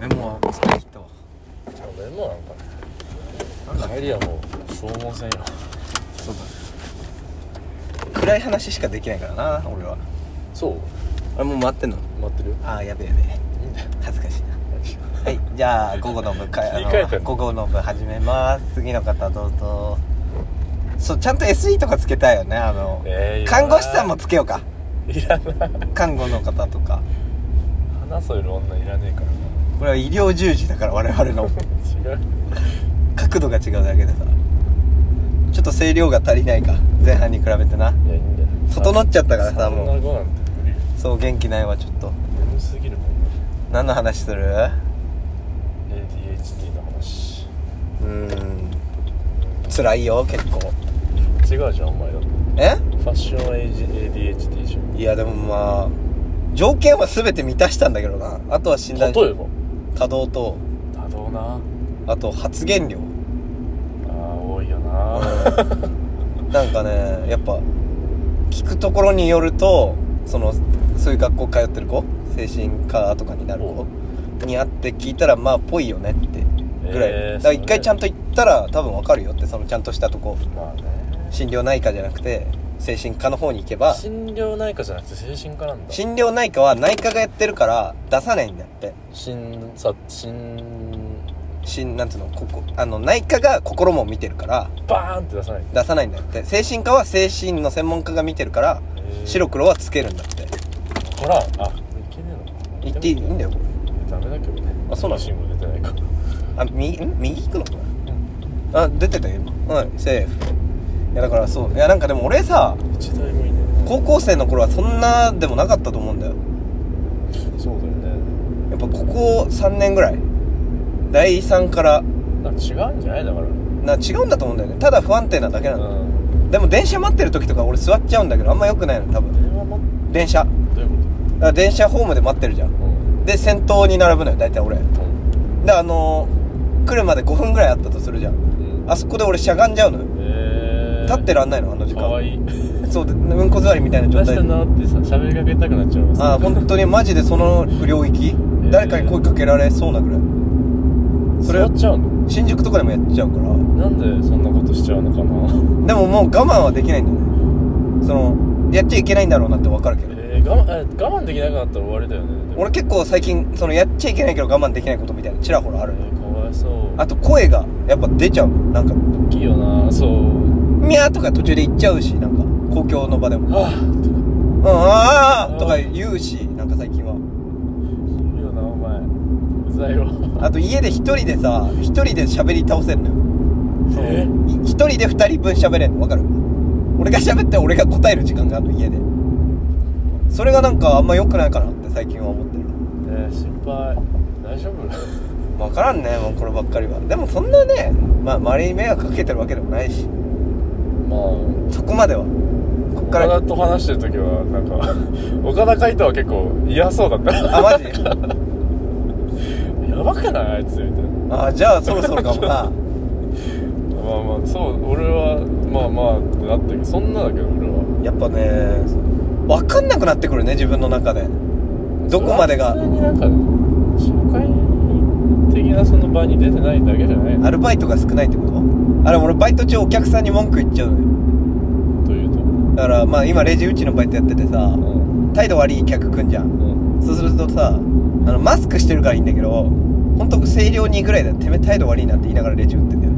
メモは使い切ったわ。メモなんかね。帰りはもう消耗戦よ。そうだ暗い話しかできないからな俺は。そう？あれもう待ってんの？待ってるああやべえやべえ。いいんだよ恥ずかしいな。はいじゃあ午後の部会 午後の部始めます。次の方どうぞ。そうちゃんと SE とかつけたいよねあの、えー看護師さんもつけようか。いらない。看護の方とか。花添える女いらねえからこれは医療従事だから我々の。な 違う。角度が違うだけでさちょっと声量が足りないか前半に比べてな。いやいいんだよ。整っちゃったからさもう。そんな子なんて無理よそう元気ないわちょっと。眠すぎるもん何の話する？ADHD の話うーん辛いよ結構。違うじゃんお前だってえ？ファッション ADHD じゃんいやでもまあ条件は全て満たしたんだけどな。あとは診断例えば？多動と多動な。あと発言量。あー多いよな。なんかねやっぱ聞くところによるとそのそういう学校通ってる子精神科とかになる子に会って聞いたらまあぽいよねってぐらい、えーだから一回ちゃんと行ったら多分わかるよってそのちゃんとしたとこ。まあね。心療内科じゃなくて精神科の方に行けば心療内科じゃなくて精神科なんだ。心療内科は内科がやってるから出さないんだって。心さ心心なんつうのここあの内科が心も見てるからバーンって出さない。出さないんだって。精神科は精神の専門家が見てるから白黒はつけるんだって。ほらあいけねえの言っていいんだよこダメだけどね。あそうなの？信号出てないかあ右ん右行くの？これあ出てたよ今。はいセーフ。いやだからそういやなんかでも俺さ一台もいね高校生の頃はそんなでもなかったと思うんだよ。そうだよね。やっぱここ3年ぐらい。第3から。違うんじゃない？だから。な違うんだと思うんだよね。ただ不安定なだけなうの、ん。でも電車待ってる時とか俺座っちゃうんだけどあんま良くないの多分。電話も電車。だかどういうこら電車ホームで待ってるじゃん。とうん。で先頭に並ぶのよ大体俺。であのー、来るまで5分ぐらいあったとするじゃん。うん。あそこで俺しゃがんじゃうのよ。えー立ってらんないのあの時間。かわいい。そうでうんこ座りみたいな状出した態でなってさ喋りかけたくなっちゃうわあ本当にマジでその領域？ー。誰かに声かけられそうなぐらい。それ座っちゃうの？新宿とかでもやっちゃうから。なんでそんなことしちゃうのかな？でももう我慢はできないんだよね。そのやっちゃいけないんだろうなって分かるけど。えー、我慢え我慢できなくなったら終わりだよね。でも俺結構最近そのやっちゃいけないけど我慢できないことみたいなちらほらあるえーかわいそう。あと声がやっぱ出ちゃう。のなんか大きいよな。そうミャーとか途中で言っちゃうしなんか公共の場でも。はぁうんあーとか言うしなんか最近は。いいよなお前。うざいわ。あと家で一人でさ一人で喋り倒せるのよ。え？い一人で二人分喋れんの。わかる？俺が喋って俺が答える時間があるの家で。それがなんかあんま良くないかなって最近は思ってる。えー、心配。大丈夫？分からんねもうこればっかりは。でもそんなねまあ周りに迷惑かけてるわけでもないしまあ。そこまでは。こっから。岡田と話してる時はなんか 岡田海人は結構嫌そうだった。あマジ？やばくない？あいつみたいな。あじゃあそろそろかもな。まあまあそう俺はまあまあってなったけどそんなだけど俺は。やっぱね分かんなくなってくるね自分の中で。どこまでが。普通になんか社会的なその場に出てないだけじゃない？のアルバイトが少ないってこと？あれ俺バイト中お客さんに文句言っちゃうのよ。というと？だからまあ今レジうちのバイトやっててさうん。態度悪い客来んじゃん。うん。そうするとさあのマスクしてるからいいんだけど本当声量にぐらいだよてめえ態度悪いなって言いながらレジ打ってんだよ。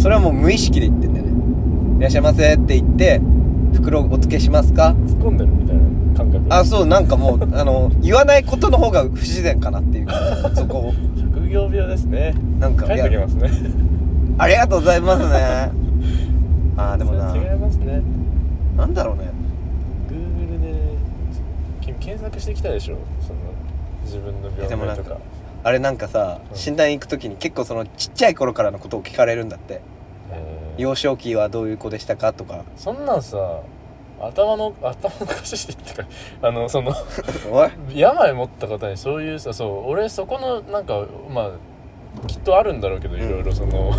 それはもう無意識で言ってんだよね。いらっしゃいませって言って袋お付けしますか？突っ込んでるみたいな感覚。あそうなんかもうあの言わないことの方が不自然かなっていうそこを。職業病ですね。なんか書いておきますねありがとうございますね。あーでもな。違いますね。なんだろうね。Google で君検索してきたでしょ？その自分の病名とか。あれなんかさうん。診断行く時に結構そのちっちゃい頃からのことを聞かれるんだって。えー。幼少期はどういう子でしたかとか。そんなんさ頭の頭の貸しっていうか。あのその 病持った方にそういうさそう俺そこのなんかまあきっとあるんだろうけどうん。いろいろその、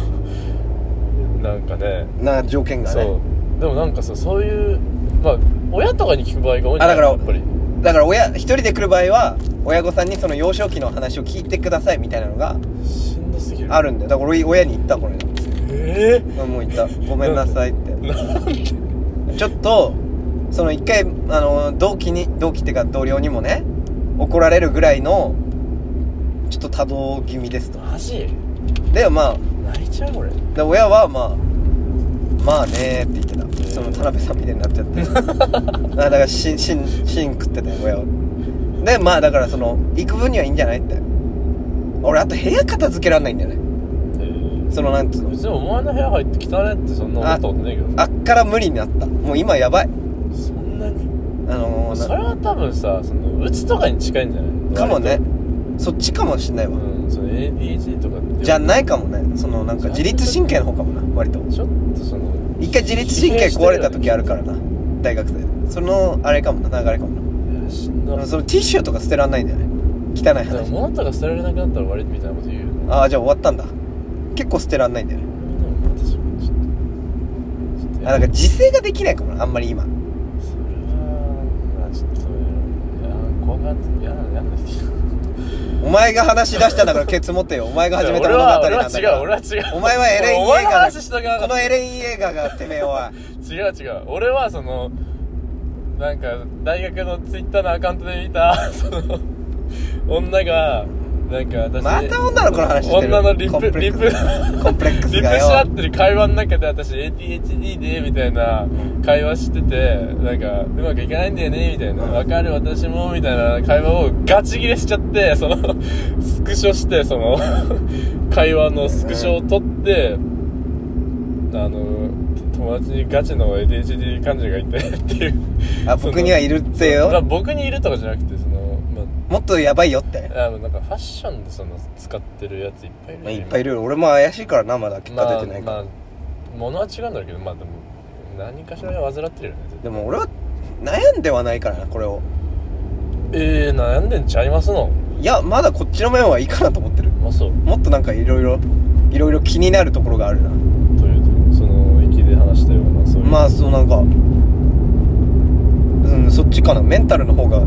なんかね。な条件がね。そう。でもなんかさそういうまあ親とかに聞く場合が多いんじゃないあだからやっぱり。だから親一人で来る場合は親御さんにその幼少期の話を聞いてくださいみたいなのがしんどすぎる。あるんだよ。だから俺親に言ったこれ。えもう言った。ごめんなさいって。ちょっとその一回あの同期に同期っていうか同僚にもね怒られるぐらいのちょっと多動気味ですと。マジ？でまあ泣いちゃうこれで親はまあまあねーって言ってた。その田辺さんみたいになっちゃって。あだからしんしんしん食ってたよ親は。でまあだからその行く分にはいいんじゃないって。俺あと部屋片付けらんないんだよね。えそのなんつうの。別にお前の部屋入って汚ねってそんな思ったことねえけど。あっから無理になった。もう今やばい。そんなに？あのーそれは多分さそのうつとかに近いんじゃない？なかもねそっちかもしんないわ、うんその ADHD とかって。じゃないかもね。そのなんか自律神経の方かもな割と。ちょっとその。一回自律神経壊れた時あるからな大学生で。そのあれかもな流れかもな。いやしんどいでもそのティッシュとか捨てらんないんだよね。汚い話。物とか捨てられなくなったら終わりみたいなこと言うよね。ああじゃあ終わったんだ。結構捨てらんないんだよね。でも私もちょっとちょっとあだから自制ができないかもなあんまり今。それはまあちょっといや怖がって嫌な嫌なお前が話し出したんだからケツ持ってよ。お前が始めた俺物語なんだは俺は違からう俺は違う。お前はエレン・イエーガーこのエレン・イエーガーがてめえは。違う違う。俺はそのなんか大学のツイッターのアカウントで見たその女がなんか私また女の子の話してる。女のリコンプレッップリックプコンプレックスリップがよし合ってる会話の中で私 ADHD でみたいな会話しててなんかうまくいかないんだよねみたいな。うんわかる私もみたいな会話をガチ切れしちゃってそのスクショしてその会話のスクショを撮ってあの友達にガチの ADHD 患者がいてっていう。あ僕にはいるってよ。僕にいるとかじゃなくてそのまもっとやばいよって。あなんかファッションでその使ってるやついっぱいいるまあいっぱいいる。よ俺も怪しいからなまだ結果出てないから、まあ、まあ、ものは違うんだけどまあでも何かしら患ってるよねでも俺は悩んではないからなこれを。えー、悩んでんちゃいますの？いやまだこっちの面はいいかなと思ってる。まあそう。もっとなんかいろいろいろいろ気になるところがあるな。というとその息で話したようなそういう。まあそうなんかうんそっちかな？メンタルの方が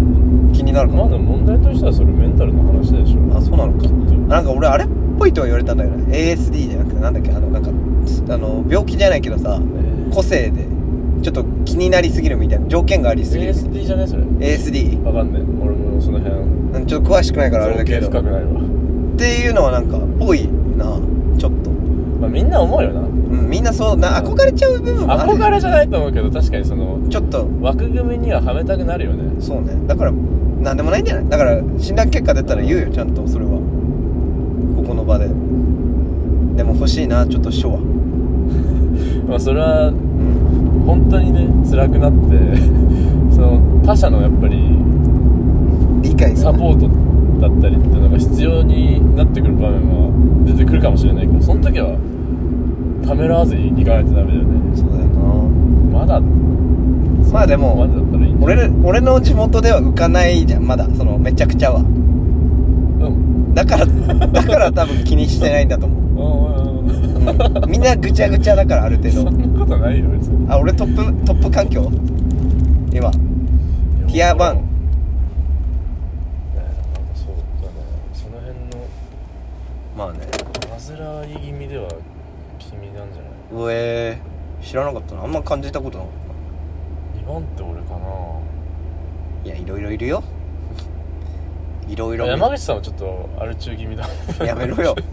気になるかなまあでも問題としてはそれメンタルの話でしょ。あそうなのか。きっと。あなんか俺あれっぽいとは言われたんだよね。ASD じゃなくてなんだっけ？あのなんかあの病気じゃないけどさ個性でちょっと気になりすぎるみたいな条件がありすぎる ASD じゃね？それ。ASD わかんない俺もその辺。うんちょっと詳しくないからあれだけど。造形深くないわ。っていうのはなんかぽいなちょっと、まあみんな思うよな。うん、みんなそうな憧れちゃう部分もある。憧れじゃないと思うけど確かにそのちょっと。枠組みにははめたくなるよね。そうね。だからなんでもないんじゃないだから診断結果出たら言うよちゃんとそれは。ここの場で。でも欲しいなちょっと書は。まあそれはうん。本当にね辛くなって その他者のやっぱり理解が。サポートだったりっていうのが必要になってくる場面は出てくるかもしれないけどその時はためらわずに行かないとダメだよね。そうだよな。まだまあでもまだだったらいい俺俺の地元では浮かないじゃん。まだそのめちゃくちゃは。うん。だからだから多分気にしてないんだと思う。うん、みんなぐちゃぐちゃだからある程度。そんなことないよ別に。あ俺トップトップ環境？今。ティア1うえ知らなかったな。あんま感じたことなかっ2番って俺かな。たいやいろいろいるよ。いろいろ山口さんはちょっとアル中気味だ。やめろよ。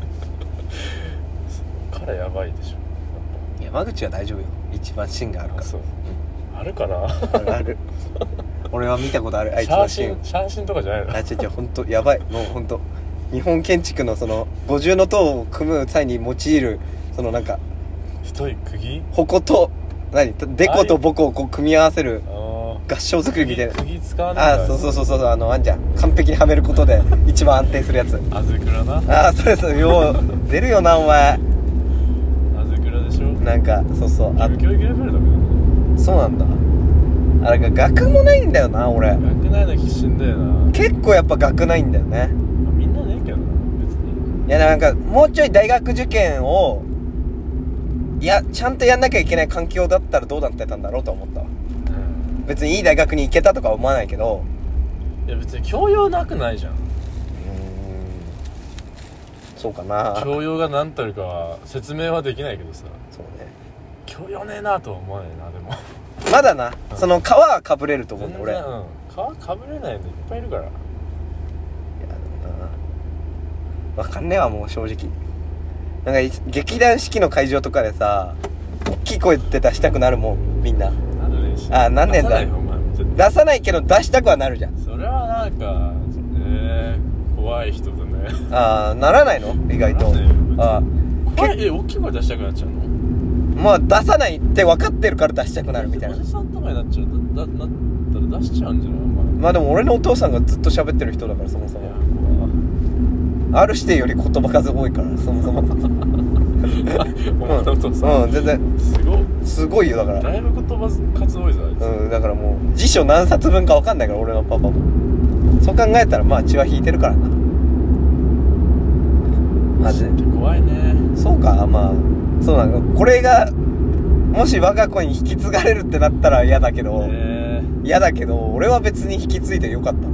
彼やばいでしょ。山口は大丈夫よ。一番芯があるから。あそう。あるかな。ある。俺は見たことある。あいつ写の芯。真写真とかじゃないの？あ違う違う本当。やばい。もう本当。日本建築のその五重の塔を組む際に用いるそのなんか太い釘？矛？と何？デコとボコをこう組み合わせるあ合掌造りみたいな。釘釘使わないああそうそうそうそうあのあんじゃん。完璧にはめることで一番安定するやつ。あずくらな？ああそれそれよう出るよなお前。あずくらでしょ？なんかそうそう。あ教育レベルだけそうなんだ。あれが学もないんだよな俺。学内の必死だよな。結構やっぱ学ないんだよね。まあみんなねえけどな別に。いやなんかもうちょい大学受験をいやちゃんとやんなきゃいけない環境だったらどうなってたんだろうと思ったわ。別にいい大学に行けたとかは思わないけど。いや別に教養なくないじゃん。うーん。そうかな。そう教養が何たるかは説明はできないけどさ。ね。教養ねえなとは思わないなでも。まだな。その皮はかぶれると思うんだ俺。いやうん。皮かぶれないのいっぱいいるから。でもな。分かんねえわもう正直なんかい劇団四季の会場とかでさ大きい声って出したくなるもんみんな。あなんねえんだ？出さないよお前絶対出さないけど出したくはなるじゃん。それはなんかえー、怖い人だね。ああならないの？意外と。あ怖いえ大きい声出したくなっちゃうの？あまあ出さないって分かってるから出したくなるみたいな。おじさんとかになっちゃうだだなったら出しちゃうんじゃない？お前。まあでも俺のお父さんがずっと喋ってる人だからそもそも。怖 R 指定より言葉数多いからそもそも。お前のお父さ。ん、うん全然。すごいすごいよだから。だいぶ言葉数多いぞ。あいつ、うんだからもう辞書何冊分か分かんないから俺のパパも。そう考えたらまあ血は引いてるからな。マジで怖いね。そうかまあそうなのこれがもし我が子に引き継がれるってなったら嫌だけどえ。嫌だけど俺は別に引き継いでよかった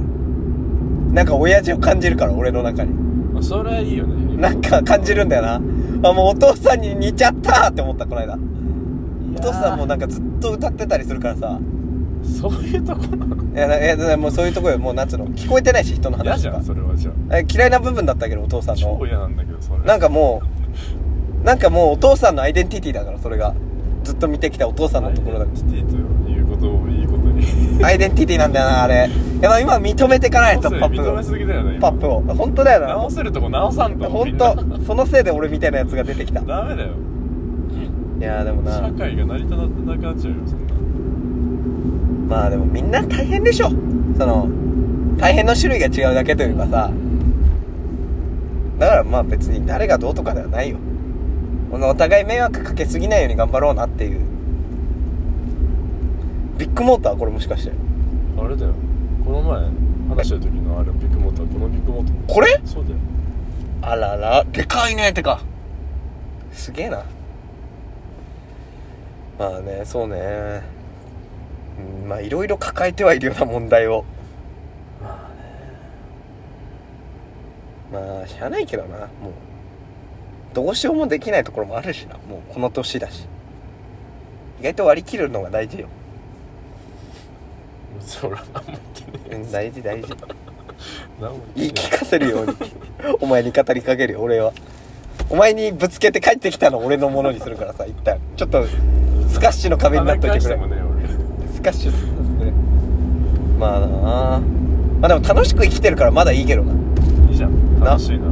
なんか親父を感じるから俺の中にあ、それはいいよね。なんか感じるんだよな。あもうお父さんに似ちゃったって思ったこの間。お父さんもなんかずっと歌ってたりするからさ。そういうとこなの？いやないやもうそういうとこよ。もうなんつうの？聞こえてないし人の嫌じゃんそれはじゃえ嫌いな部分だったけどお父さあんの。超嫌なんだけどそれ。なんかもうなんかもうお父さんのアイデンティティだからそれが。ずっと見てきたお父さんのところだアイデンティティということをいいことにアイデンティティなんだよなあれ。いや今認めていかないとパッ認めプすぎだよねパップを。本当だよな。直せるとこ直さんと本当。そのせいで俺みたいなやつが出てきた。い ダメだよ。やでもな。社会が成り立たなくなっちゃうよそんなまあでもみんな大変でしょ。その大変の種類が違うだけというかさ。だからまあ別に誰がどうとかではないよ。お互い迷惑かけすぎないように頑張ろうなっていうビッグモーターこれもしかして。あれだよ。この前話した時のあれビッグモーターこのビッグモーター。これ？そうだよ。あらら。でかいね。てか。すげえな。まあねそうね。うんまあいろいろ抱えてはいるような問題を。まあね。まあしゃあないけどな。もう。どうしようもできないところもあるしな。もうこの年だし。意外と割り切るのが大事よそれは何も言ってねうん大事大事。え何も言い言ってね聞かせるように。お前に語りかけるよ俺は。お前にぶつけて帰ってきたの俺のものにするからさ一旦。ちょっとスカッシュの壁になっといてくれ。跳ね返してもねスカッシュするんですねまあなあ。まあでも楽しく生きてるからまだいいけどな。俺いいじゃん。な。楽しいな。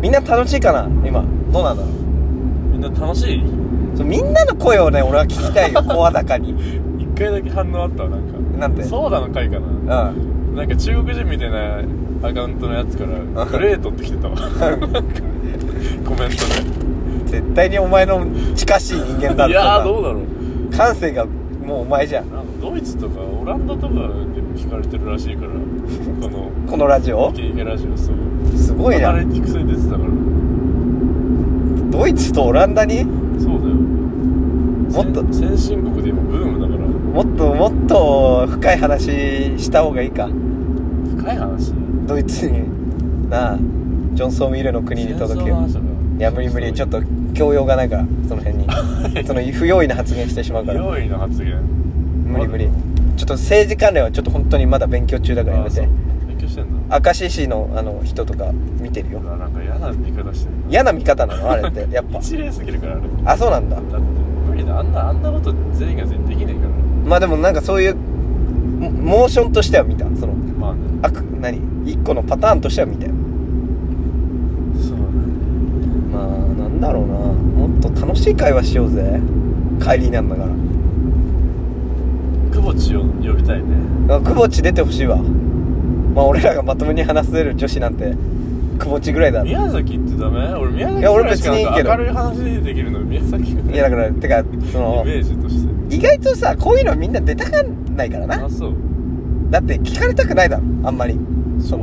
みんな楽しいかな今。どうなんだろうみんな楽しい？そうみんなの声をね俺は聞きたいよ 声高に。一回だけ反応あったわなんかなんて。そうだの回かな。うん。なんか中国人みたいなアカウントのやつからグレートって来てたわ。コメント絶対にお前の近しい人間だでいやどうだろう。な感性がもうお前じゃん。なんかドイツとかオランダとかでも聞かれてるらしいから。このこのラジオ？イケイケラジオそう。すごいな。アナリティクスに出てたから。ドイツとオランダに？そうだよ。もっと先先進国で今ブームだからもっともっと深い話した方がいいか。深い話？ドイツになあジョンソン・ウィルの国に届けよ。戦争の話だからいや無理無理ちょっと教養がないからその辺にその不用意な発言してしまうから。用意の発言。無理無理。ちょっと政治関連はちょっと本当にまだ勉強中だからやめて。勉強してんだ明石市のあの人とか見てるよ。なんか嫌な見方してる嫌な見方なのあれってやっぱ。一例すぎるからあれ。あそうなんだ。だって無理だ。あんなあんなこと全員が全員できないからまあでもなんかそういうモモーションとしては見た。そのまあね。あく何？一個のパターンとしては見たよ。そうだね。まあなんだろうな。もっと楽しい会話しようぜ。帰りなんだから。久保地を呼びたいね。あ久保地出てほしいわ。まあ俺らがまともに話せる女子なんて久保地ぐらいだ。い宮崎ってダメ？俺宮崎ぐらいしかなんか明るい話できるの宮崎い。やだからてかそイのメージとして意外とさこういうのみんな出たがんないからな。あそう。だって聞かれたくないだろあんまり。そう。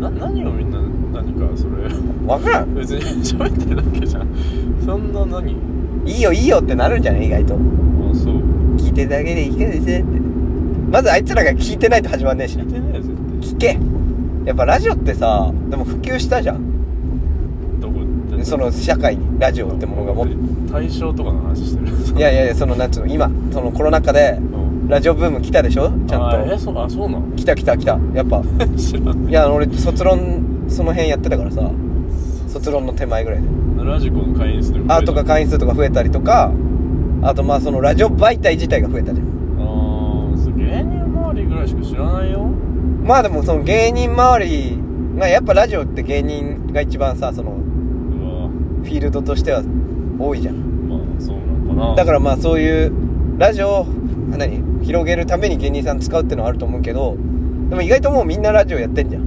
な何をみんな何かそれ。分からん。別に喋ってるだけじゃん。そんな何？いいよいいよってなるんじゃない意外と。あそう。聞いてるだけでいいからですって。まずあいつらが聞いてないと始まんねえしな。聞いてねえよ絶聞け。やっぱラジオってさでも普及したじゃんその社会にラジオってものがもっ対象とかの話してる。いやいやいやそのなんつうの今そのコロナ禍でうん。ラジオブーム来たでしょ？ちゃあえんそうあそうなの？と来た来た来たやっぱ。知らんいや俺卒論その辺やってたからさ。卒論の手前ぐらいで。ラジコの会員数でもあとか会員数とか増えたりとかあとまあそのラジオ媒体自体が増えたじゃんああ芸人周りぐらいしか知らないよ。まあでもその芸人周りがやっぱラジオって芸人が一番さそのフィールドとしては多いじゃん。まあそうなのかな。だからまあそういうラジオをあ何広げるために芸人さん使うってのはあると思うけどでも意外ともうみんなラジオやってんじゃん。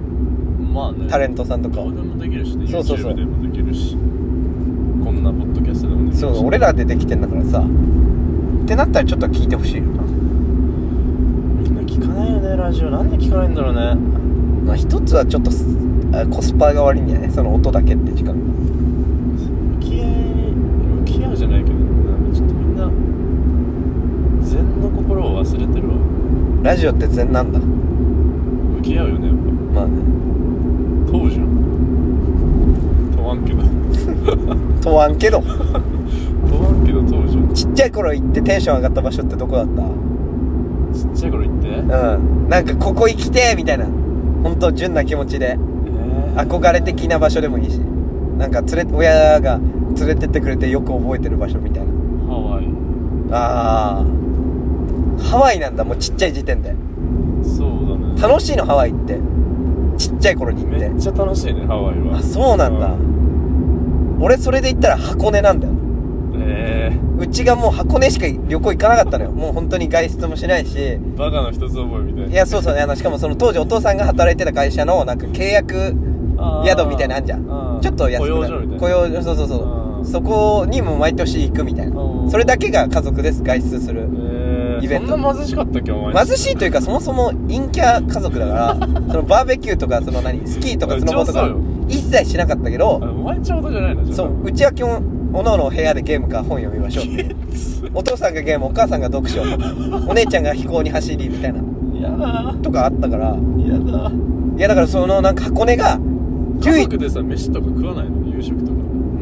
まあね。タレントさんとか。どうでもできるしね。そうそうそう。YouTube でもできるし。こんなポッドキャストでもできるし。そう俺らでできてんだからさ。ってなったらちょっと聞いてほしいよな。みんな聞かないよねラジオ。なんで聞かないんだろうね。まあ一つはちょっとすあコスパが悪いんじゃない？その音だけって時間。が向き合い向き合うじゃないけどなんかちょっとみんな禅の心を忘れてるわ。ラジオって禅なんだ。向き合うよねやっまあね。ぱ問うじゃん。問わんけど。問わんけど。問わんけど問うじゃん。ちっちゃい頃行ってテンション上がった場所ってどこだった？ちっちゃい頃言って？うん。なんかここ行きてーみたいな。本当純な気持ちで。えー。憧れ的な場所でもいいしなんか連れ親が連れてってくれてよく覚えてる場所みたいな。ハワイ。ああハワイなんだ。もうちっちゃい時点で。そうだね。楽しいのハワイって。ちっちゃい頃に行って。めっちゃ楽しいねハワイは。あそうなんだ。俺それで言ったら箱根なんだよ。えうちがもう箱根しか旅行行かなかったのよ。もう本当に外出もしないし。ー、バカの一つ覚えみたいな。いやそうそう。あのしかもその当時お父さんが働いてた会社のなんか契約宿みたいなのあんじゃんちょっと安く雇なる。雇用そうそうそう。そこにも毎年行くみたいなうん。それだけが家族です外出する。えー、イベント。そんな貧しかったっけお前。貧しいというかそもそも陰キャ家族だから そのバーベキューとかその何スキーとかスノボとか一切しなかったけどあお前ちょうどじゃないのじゃあ。そううちは基本おのおの部屋でゲームか本読みましょう。お父さんがゲームお母さんが読書。お姉ちゃんが飛行に走りみたいな。とかあったから。やだ。いやだからそのなんか箱根が家族でさ飯とか食わないの？夕食とか。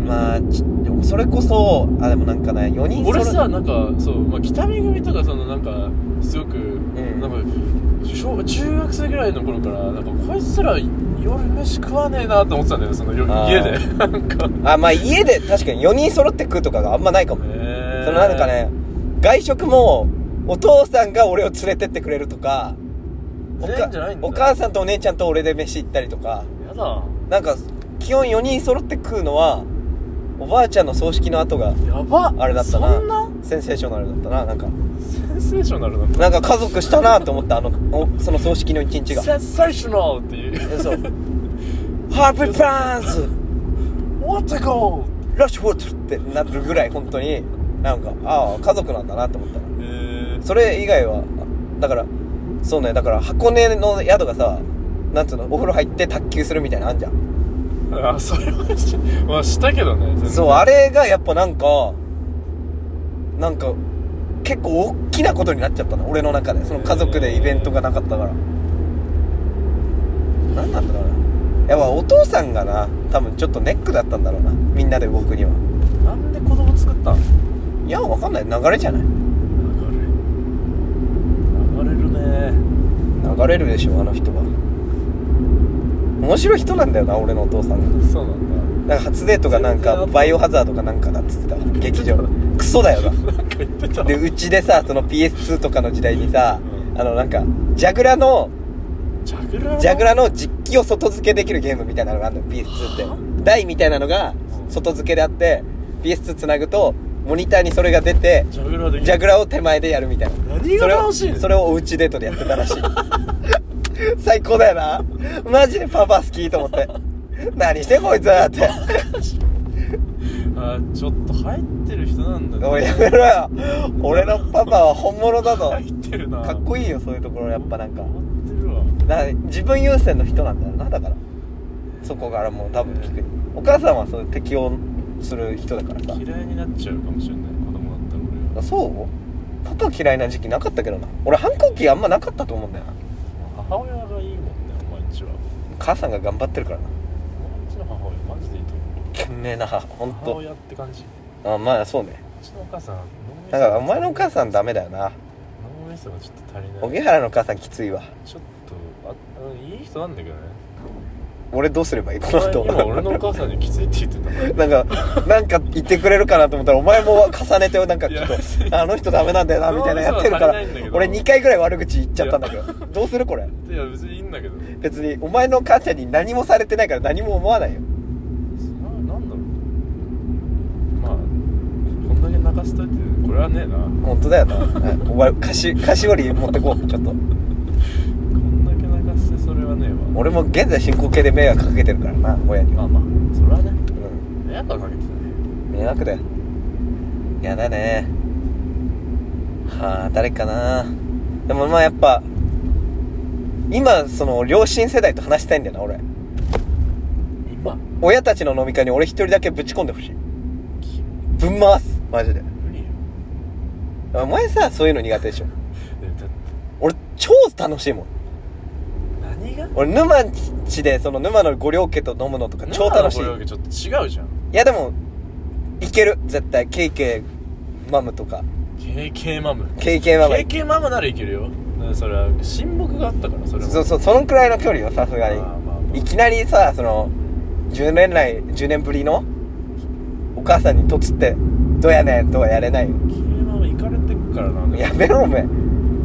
まあちでもそれこそあでもなんかね4人俺揃さなんかそう、まあ、北見組とかそのなんかすごく、ん。なんか小中学生ぐらいの頃からなんかこいつら夜飯食わねえなと思ってたんだよその家で。なんか。あまあ家で確かに4人揃って食うとかがあんまないかも。えー、そのなんかね外食もお父さんが俺を連れてってくれるとかお母さんとお姉ちゃんと俺で飯行ったりとか。やだなんか基本4人揃って食うのはおばあちゃんの葬式の後がやば。あれだったな。そんな？センセーショナルだったななんか。センセーショナルなんだなんか家族したなと思ったあのおその葬式の一日が。センセーショナルっていう。えそう。ハッピープランズ。What a goal! ラッシュフォードってなるぐらい本当に。なんかああ家族なんだなと思った。それ以外はだからそうねだから箱根の宿がさなんつうの？お風呂入って卓球するみたいなのあんじゃん。あそれはし,、まあ、したけどね全然。そうあれがやっぱなんかなんか結構大きなことになっちゃったの俺の中で。その家族でイベントがなかったから。何なんだろうな。やっぱお父さんがな多分ちょっとネックだったんだろうな。みんなで動くには。なんで子供作ったの？いやわかんない。流れじゃない？流れ。流れるね。流れるでしょあの人は面白い人なんだよな俺のお父さん。がそうなんなんか初デートがなんかバイオハザードかなんかだっつってた。わ劇場。クソだよな。だ なんか言ってたでうちでさその PS2 とかの時代にさ、うん。あのなんかジャグラのジャグラージャグラの実機を外付けできるゲームみたいなのがあるの PS2 って。は台みたいなのが外付けであって PS2 つなぐとモニターにそれが出てジャグラーできる。ジャグラを手前でやるみたいな。何が楽しいの？それをそれをおうちデートでやってたらしい 最高だよな。マジでパパ好きと思って。何してんこいつって。あちょっと入ってる人なんだおいやめろよ。俺のパパは本物だぞ。入ってるな。かっこいいよそういうところ。やっぱなんか。変わってるわ。だ自分優先の人なんだよ。なだから。そこからもう多分聞く。お母さんはそういう適応する人だからさ。嫌いになっちゃうかもしれない。子供だったら俺。はあそう？パパ嫌いな時期なかったけどな。俺反抗期あんまなかったと思うんだよな母親がいいもんねお前んちは。母さんが頑張ってるからな。お前んちの母親マジでいいと思う。懸命な母本当母親って感じ。あまあそうね。うちのお母さんだからお前のお母さんダメだよな。脳みそがちょっと足りない。荻原のお母さんきついわ。ちょっとああいい人なんだけどね俺どうすればいいこの後今俺のお母さんにきついって言ってたなんかなんか言ってくれるかなと思ったらお前も重ねてなんかちょっとあの人ダメなんだよなみたいなやってるから俺2回ぐらい悪口言っちゃったんだけど。どうするこれ？いや別にいいんだけど。な別にお前の母ちゃんに何もされてないから何も思わないよ。なんだろう。まあこんだけ泣かせといてこれはねえな。本当だよな。はい。お前菓子菓子折り持ってこうちょっとこんだけ泣かせてそれはねえわ俺も現在進行形で迷惑かけてるからな親には。まあまあそれはね。うん。迷惑はかけてない迷惑だよ。やだね。はあ誰かな。でもまあやっぱ今その両親世代と話したいんだよな俺。今？親たちの飲み会に俺一人だけぶち込んでほしい。キぶん回す。マジで。無理よ。お前さそういうの苦手でしょ。俺超楽しいもん何が？俺沼んちでその沼のご両家と飲むのとか超楽しい。沼のご両家ちょっと違うじゃん。いやでもいける。絶対。ケイケイマムとか。KK マム？ケイケイマム KK マムならいけるよ。それは親睦があったからそれもそうそうそのくらいの距離よさすがに。まあまあまあ。いきなりさその10年来10年ぶりのお母さんにとつってどうやねんとはやれないよ。KK マム行かれてくからなやめろおめえ。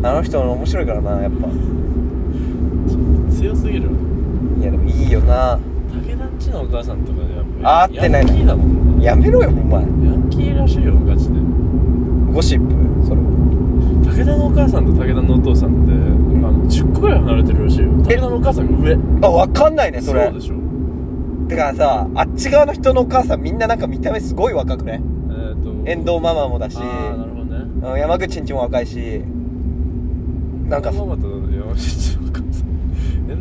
あの人面白いからなやっぱ強すぎる。いやでもいいよな。武田んちのお母さんとかでやっぱあーってないヤンキーだもんなやめろよお前。ヤンキーらしいよガチで。ゴシップそれ。武田のお母さんと武田のお父さんって、あの10個ぐらい離れてるらしいよ。武田のお母さんが上。あわかんないねそれ。うでしょ。てかさあっち側の人のお母さんみんななんか見た目すごい若くねえっ、と遠藤ママもだし。ああなるほどね。うん山口んちも若いし。なんかママと山口のお母さん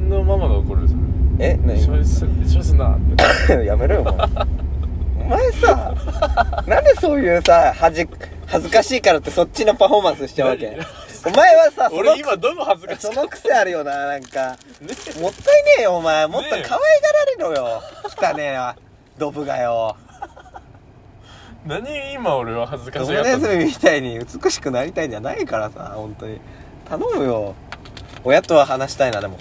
遠藤ママが怒るよそれえ？何一緒にす一緒にすんなって。やめろよお前お前さなんでそういうさ恥じ恥ずかしいからってそっちのパフォーマンスしちゃうわけ？何？お前はさ その俺今どの恥ずかしそか。の癖あるよななんか。ねもったいねえよお前。もっと可愛がられろよ。汚ねえわ。ドブがよ。何？今俺は恥ずかドブしがったの？ネズミみたいに美しくなりたいんじゃないからさ本当に。頼むよ。親とは話したいなでも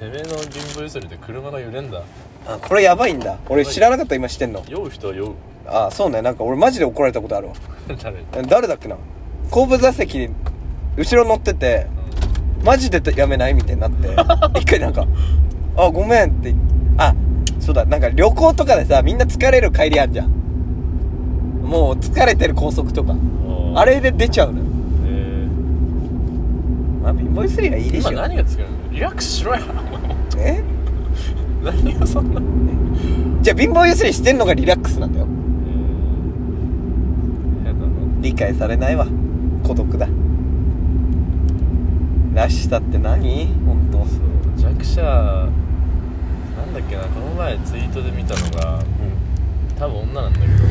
てめえの貧乏ゆすりで車が揺れんだ。あこれやばいんだ。俺知らなかった今知ってんの。酔う人は酔う。あそうね。なんか俺マジで怒られたことあるわ。誰え誰だっけな？後部座席に後ろ乗っててマジでやめないみたいになって 一回なんか「あごめん」ってあそうだ。なんか旅行とかでさみんな疲れる帰りあんじゃん。もう疲れてる高速とか。うんあれで出ちゃうのよ。えまあ貧乏ゆすりはいいでしょ。何がつけるの？リラックスしろやえ何がそんな。じゃあ貧乏ゆすりしてんのがリラックスなんだよ。理解されないわ。孤独だ。らしさって何？本当そう。弱者なんだっけな。この前ツイートで見たのが多分女なんだけどなん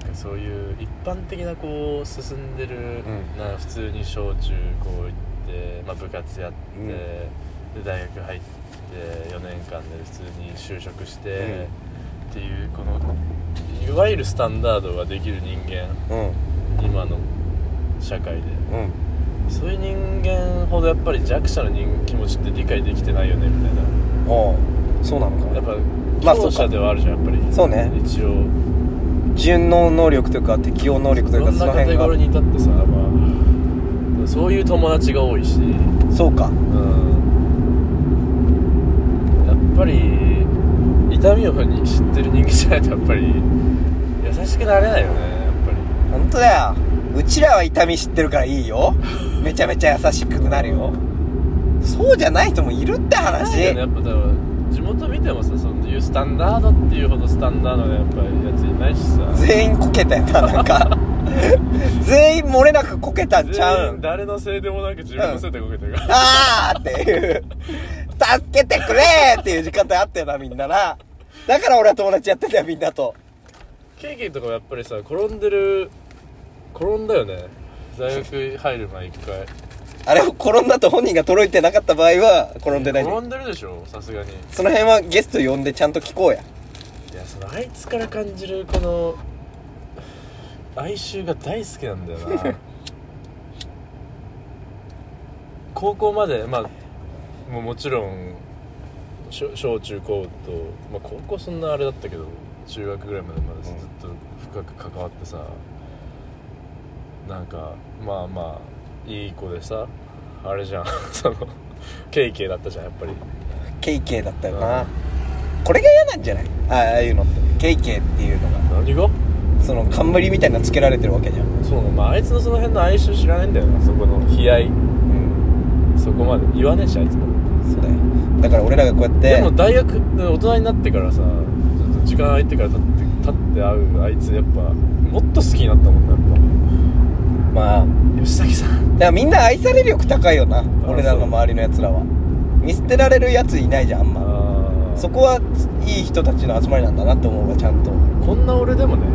かそういう一般的なこう進んでる、うん。な普通に小中高行って、まあ、部活やって、うんで大学入って4年間で普通に就職して、っていうこのいわゆるスタンダードができる人間うん。今の社会で。うん。そういう人間ほどやっぱり弱者の人気持ちって理解できてないよねみたいな。おうそうなのか。やっぱ強者ではあるじゃんやっぱり。そうね。一応。順応能力というか適応能力というかどんなカテその辺がゴリーに至ってさまあそういう友達が多いし。そうか。うんぱり痛みを知ってる人間じゃないとやっぱり優しくなれないよねやっぱり。本当だよ。うちらは痛み知ってるからいいよ。めちゃめちゃ優しくなるよ。そうじゃない人もいるって話。ねやっぱだから地元見てもさそういうスタンダードっていうほどスタンダードなやっぱりやついないしさ。全員こけたよななんか。全員漏れなくこけたんちゃ全う誰のせいでもなく自分のせいでこけてるから、あーっていう助けてくれーっていう時間帯あったよなみんなな。だから俺は友達やってたよみんなと。ケイケイとかもやっぱりさ転んでる転んだよね。大学入る前一回。あれを転んだと本人が届いてなかった場合は転んでない転んでるでしょさすがに。いその辺はゲスト呼んでちゃんと聞こうや。やそのあいつから感じるこの哀愁が大好きなんだよな。高校までまあもうもちろん小小中高と、まあ、高校そんなあれだったけど中学ぐらいまでまでずっと深く関わってさ、なんかまあまあいい子でさあれじゃん。そのケイケイだったじゃんやっぱり。ケイケイだったよな。これが嫌なんじゃない？あああいうのって。ケイケイっていうのが。何が？その冠みたいなのつけられてるわけじゃん。そうまああいつのその辺の哀愁知らないんだよな。そこの悲哀。うん。そこまで言わねえしあいつもだから俺らがこうやってでも大学で大人になってからさちょっと時間空いてから立って立って会うあいつやっぱもっと好きになったもんねまあやっぱ。吉崎さん。だからみんな愛され力高いよな俺らの周りのやつらは。見捨てられるやついないじゃんあんま。あそこはいい人たちの集まりなんだなって思うわちゃんと。こんな俺でもね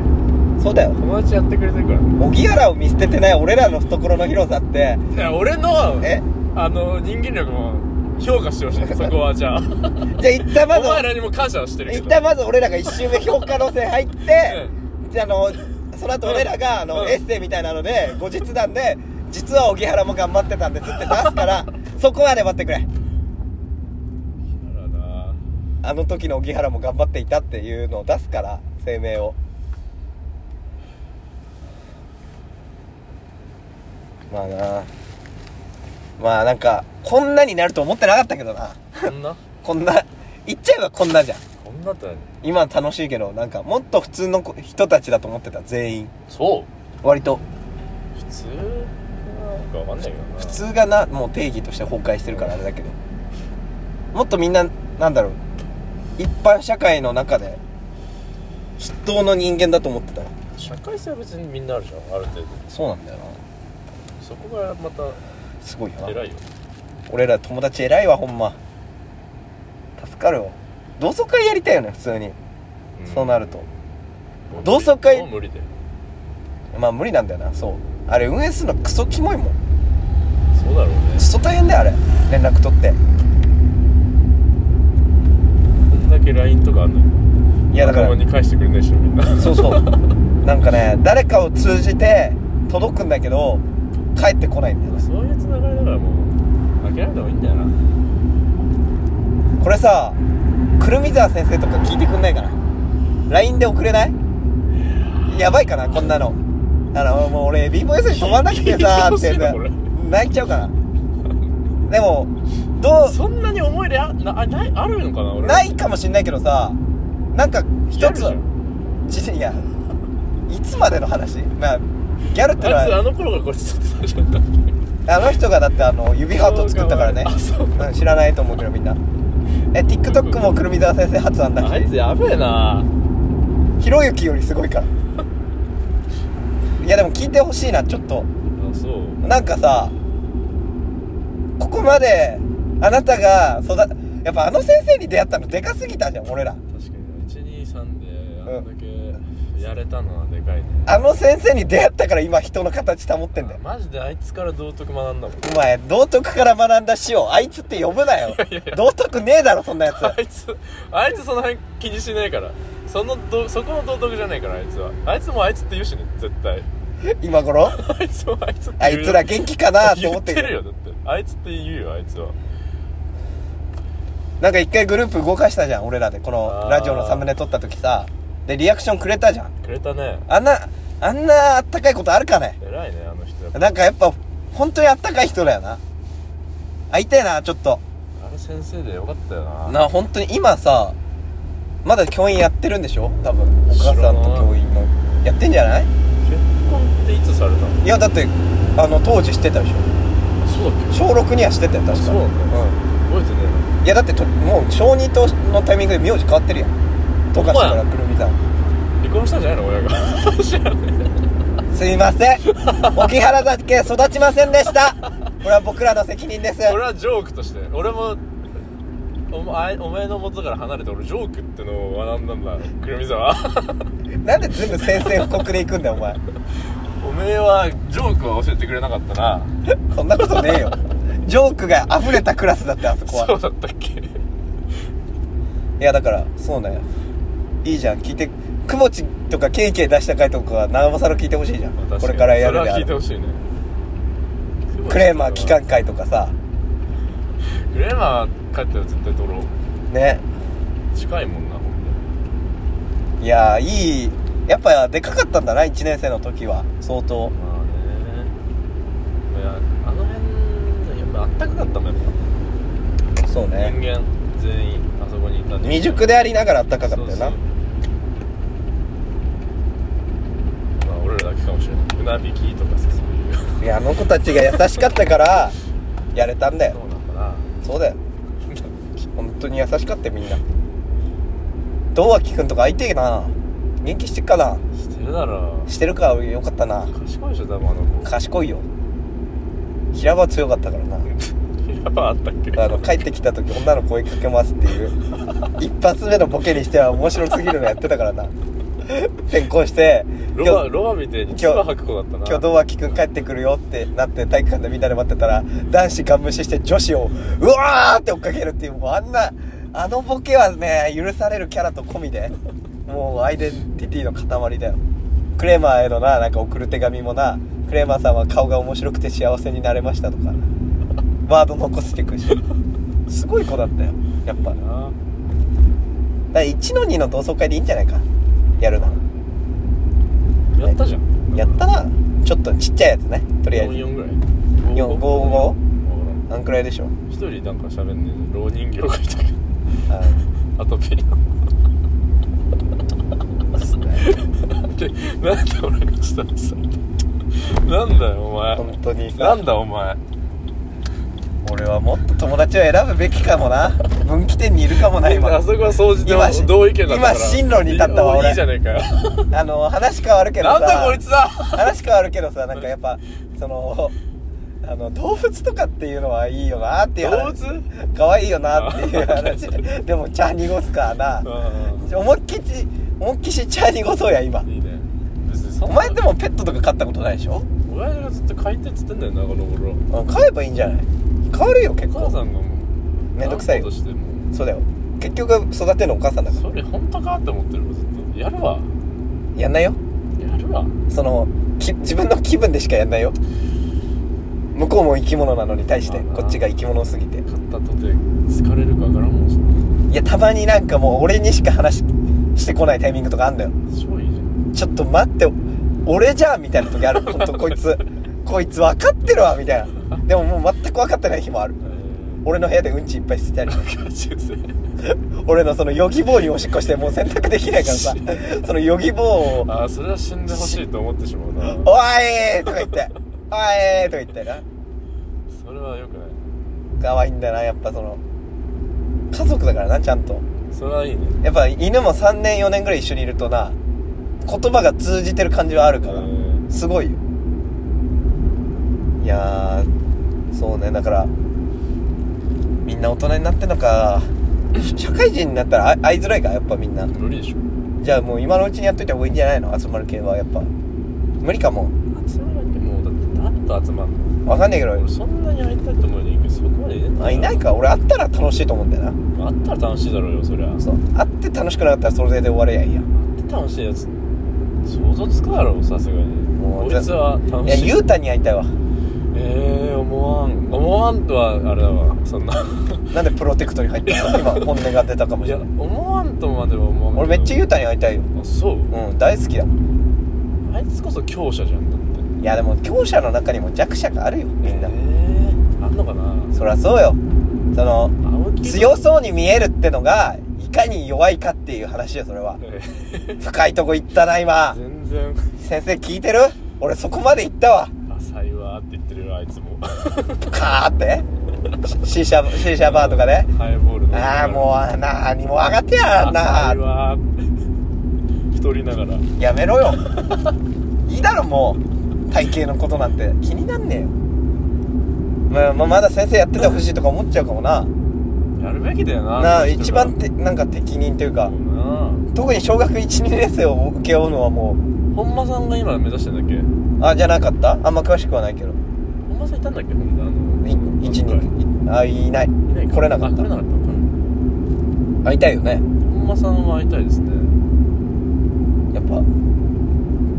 そうだよ。友達やってくれてるから。ね荻原を見捨ててない俺らの懐の広さって。いや俺のえ？あの人間力も評価してほしいそこはじゃあ。じゃあ一旦まずお前らにも感謝はしてるけど。一旦まず俺らが一周目評価路線入って、であのその後俺らがあの、うん。エッセイみたいなので後日談で実は荻原も頑張ってたんですって出すから そこまで待ってくれ。あらなあの時の荻原も頑張っていたっていうのを出すから声明を。まあなまあなんかこんなになると思ってなかったけどな。こんな？こんな。言っちゃえばこんなじゃん。こんなって何今楽しいけどなんかもっと普通の子人たちだと思ってた全員。そう。割と。普通なんかわかんないけどな。普通がなもう定義として崩壊してるからあれだけど。もっとみんななんだろう。一般社会の中で筆頭の人間だと思ってたよ社会性は別にみんなあるじゃんある程度。そうなんだよな。そこがまたすごいよな。偉いよ。俺ら友達偉いわほんま。助かるわ。同窓会やりたいよね普通に、そうなると。同窓会。もう無理で。まあ無理なんだよなそう。あれ運営するのクソキモいもん。そうだろうね。クソ大変だよあれ。連絡取って。こんだけ LINE とかあんのに。いやだから。に返してくれないでしょみんな。そうそう。なんかね誰かを通じて届くんだけど帰ってこないんだよね。そういうつながりだからもう諦めた方がいいんだよな。これさくるみ沢先生とか聞いてくんないかな？LINE で送れない？やばいかなこんなの。あのもう俺 b ボイスに止まんなくてさ聞いてほしって泣いちゃうかな。でもどそんなに思い入れあなあないあるのかな俺うないかもしんないけどさなんか一ついやいつまでの話？まあギャルってのあいつあはの頃がこれ撮ってたじゃんだあの人がだってあの指ハート作ったからね。あそう。うん知らないと思うけどみんな。え TikTok もくるみ沢先生発案だ。あいつしやべえな。ひろゆきよりすごいから。いやでも聞いてほしいなちょっと。あそう。なんかさここまであなたが育やっぱあの先生に出会ったのでかすぎたじゃん俺ら。確かに。123であんだけやれたのはでかいね、あの先生に出会ったから今人の形保ってんだよ。マジであいつから道徳学んだもん。お前道徳から学んだ詩をあいつって呼ぶなよ。道徳ねえだろそんなやつ。あいつあいつその辺気にしねえから。そのどそこの道徳じゃねえからあいつは。あいつもあいつって言うしね絶対。今頃？あいつもあいつってあいつら元気かなって言思っててるよだって。あいつって言うよあいつは。なんか一回グループ動かしたじゃん俺らで。このラジオのサムネ撮った時さでリアクションくれたじゃん。くれたね。あんなあんなあったかいことあるかね？偉いねあの人。やっぱなんかやっぱ本当にあったかい人だよな。会いたいなちょっと。あの先生でよかったよな。な本当に今さまだ教員やってるんでしょ？多分お母さんと教員の。やってんじゃない？結婚っていつされたの？いやだってあの当時知ってたでしょ。そうだっけ？小6には知ってたよ確か。そうなんだ。覚えてねうんいやだってともう小2とのタイミングで名字変わってるやんとかしたからくるみさん離婚したんじゃないの？親が。知らねすいません。沖原だけ育ちませんでした。これは僕らの責任です。えこれはジョークとして。俺もお前お前の元から離れて俺ジョークってのを学んだんだ。くるみ沢。なんで全部宣戦布告で行くんだよお前。おめえはジョークは教えてくれなかったな。そんなことねえよ。ジョークが溢れたクラスだってあそこは。そうだったっけ？いやだからそうだよいいじゃん。聞いてくもちとかケイケイ出した回とかはなおさら聞いてほしいじゃん。確かに。これからやるそれである。は聞いてほしいね。クレーマー期間会とかさクレーマー帰ったら絶対撮ろう。ね。近いもんなほんいやいい。やっぱでかかったんだな1年生の時は。相当。まあね。いやあの辺やっぱあったかかったもんやっそうぱ人間全員あそこにいた未熟でありながらあったかかったよな。そうそうまあ俺らだけかもしれない。船引きとかさ。そういういやあの子たちが優しかったからやれたんだよ。そうなんだな。そうだよ。本当に優しかったよみんな。堂脇くんとか会いてえな。元気してっかな。してるだろ。してるかよかったな。賢いでしょ多分あの子。賢いよ。平場強かったからな。やっぱあったっけ？あの帰ってきた時女の子追いかけますっていう。一発目のボケにしては面白すぎるのやってたからな転校してロ今日バロバみたいに唾吐く子だったな。今日堂脇くん帰ってくるよってなって体育館でみんなで待ってたら男子ガン無視して女子をうわーって追っかけるっていうもうあんなあのボケはね許されるキャラと込みで もうアイデンティティの塊だよ。クレーマーへのななんか送る手紙もなクレーマーさんは顔が面白くて幸せになれましたとかワード残してくし。すごい子だったよやっぱ。だかなら1の2の同窓会でいいんじゃないかやるな。やったじゃん。やったな。ちょっとちっちゃいやつね。とりあえず。44ぐらい。4 5 5わあん。くらいでしょ一人なんか喋んねえ老人形がいたけど。ああ。とピリで なんで俺がしたの？さなんだよお前。本当にさ。なんだお前俺はもっと友達を選ぶべきかもな。分岐点にいるかもな今。あそこは掃除今同意見だったから。今進路に立ったわ俺。いいじゃねえかよ。あの話変わるけどさ。なんだこいつだ話変わるけどさなんかやっぱそのあの動物とかっていうのはいいよなっていう動話物？可愛いよなっていう話。でも茶濁すからなう思いっきり思いっきし茶濁そうや今んいいね。お前でもペットとか飼ったことないでしょ？親父がずっと買いてっつってんだよなこの頃。うん飼えばいいんじゃない？変わるよ結構。お母さんがもうめんどくさいよ。としても。そうだよ。結局育てるのお母さんだから。それ本当かって思ってるずっと。やるわ。やんないよ。やるわ。そのき自分の気分でしかやんないよ。向こうも生き物なのに対してまあな。こっちが生き物すぎて。買ったとて好かれるかわからんもんしいやたまになんかもう俺にしか話してこないタイミングとかあんだよ。超いいじゃん。ちょっと待って俺じゃんみたいな時ある。ほんとこいつ こいつ分かってるわみたいな でももう全く分かってない日もある。俺の部屋でうんちいっぱいしてたり。俺のそのヨギボーにおしっこしてもう洗濯できないからさ。そのヨギボーを。ああそれは死んでほしいと思ってしまうな「おい!」とか言って「おい!」とか言ってな。それはよくない。可愛いんだよなやっぱその。家族だからなちゃんと。それはいいね。やっぱ犬も3年4年ぐらい一緒にいるとな言葉が通じてる感じはあるから。うんすごいよいやーそうねだからみんな大人になってんのか 社会人になったらあ会いづらいかやっぱみんな。無理でしょ。じゃあもう今のうちにやっといた方がいいんじゃないの？集まる系はやっぱ。無理かも。集まらんけもうだって誰と集まんの？わかんないけど。俺そんなに会いたいと思うのにそこまでいねえんだよ。あいないか？俺会ったら楽しいと思うんだよな。会ったら楽しいだろうよそりゃ。そう。会って楽しくなかったらそれで終われやいいや。会って楽しいやつ想像つくだろうさすがに。もうこいつは楽いやしい。ゆうたに会いたいわええー、思わん。思わんとはあれだわそんな。なんでプロテクトに入ったの？今本音が出たかもしれない。思わんとまでは思わん俺めっちゃゆうたに会いたいよ。あそう。うん大好きだ。もんあいつこそ強者じゃんだって。いやでも強者の中にも弱者があるよみんな、えー、あんのかな？そりゃそうよ。その青木強そうに見えるってのがいかに弱いかっていう話よそれは。え深いとこ行ったな今。ー全然。先生聞いてる？俺そこまで行ったわ。浅いわーって言っよあいつも。カーって？シーシャシーシャバーとかでハイボールのああもうなにも上がってやんな。太りながら。やめろよ。いいだろもう。体型のことなんて。気になんねえよ。まあ、まあ、まだ先生やっててほしいとか思っちゃうかもな。やるべきだよなな一番てなんか適任というか。特に小学12年生を請け負うのはも本間さんが今目指してんだっけ？あじゃなかった？あんま詳しくはないけど本間さんいたんだっけ？ほんであのい一はい人あいない。いないか。来れなかった。あ来れなかったのか会いたいよね。本間さんは会いたいですね。やっぱ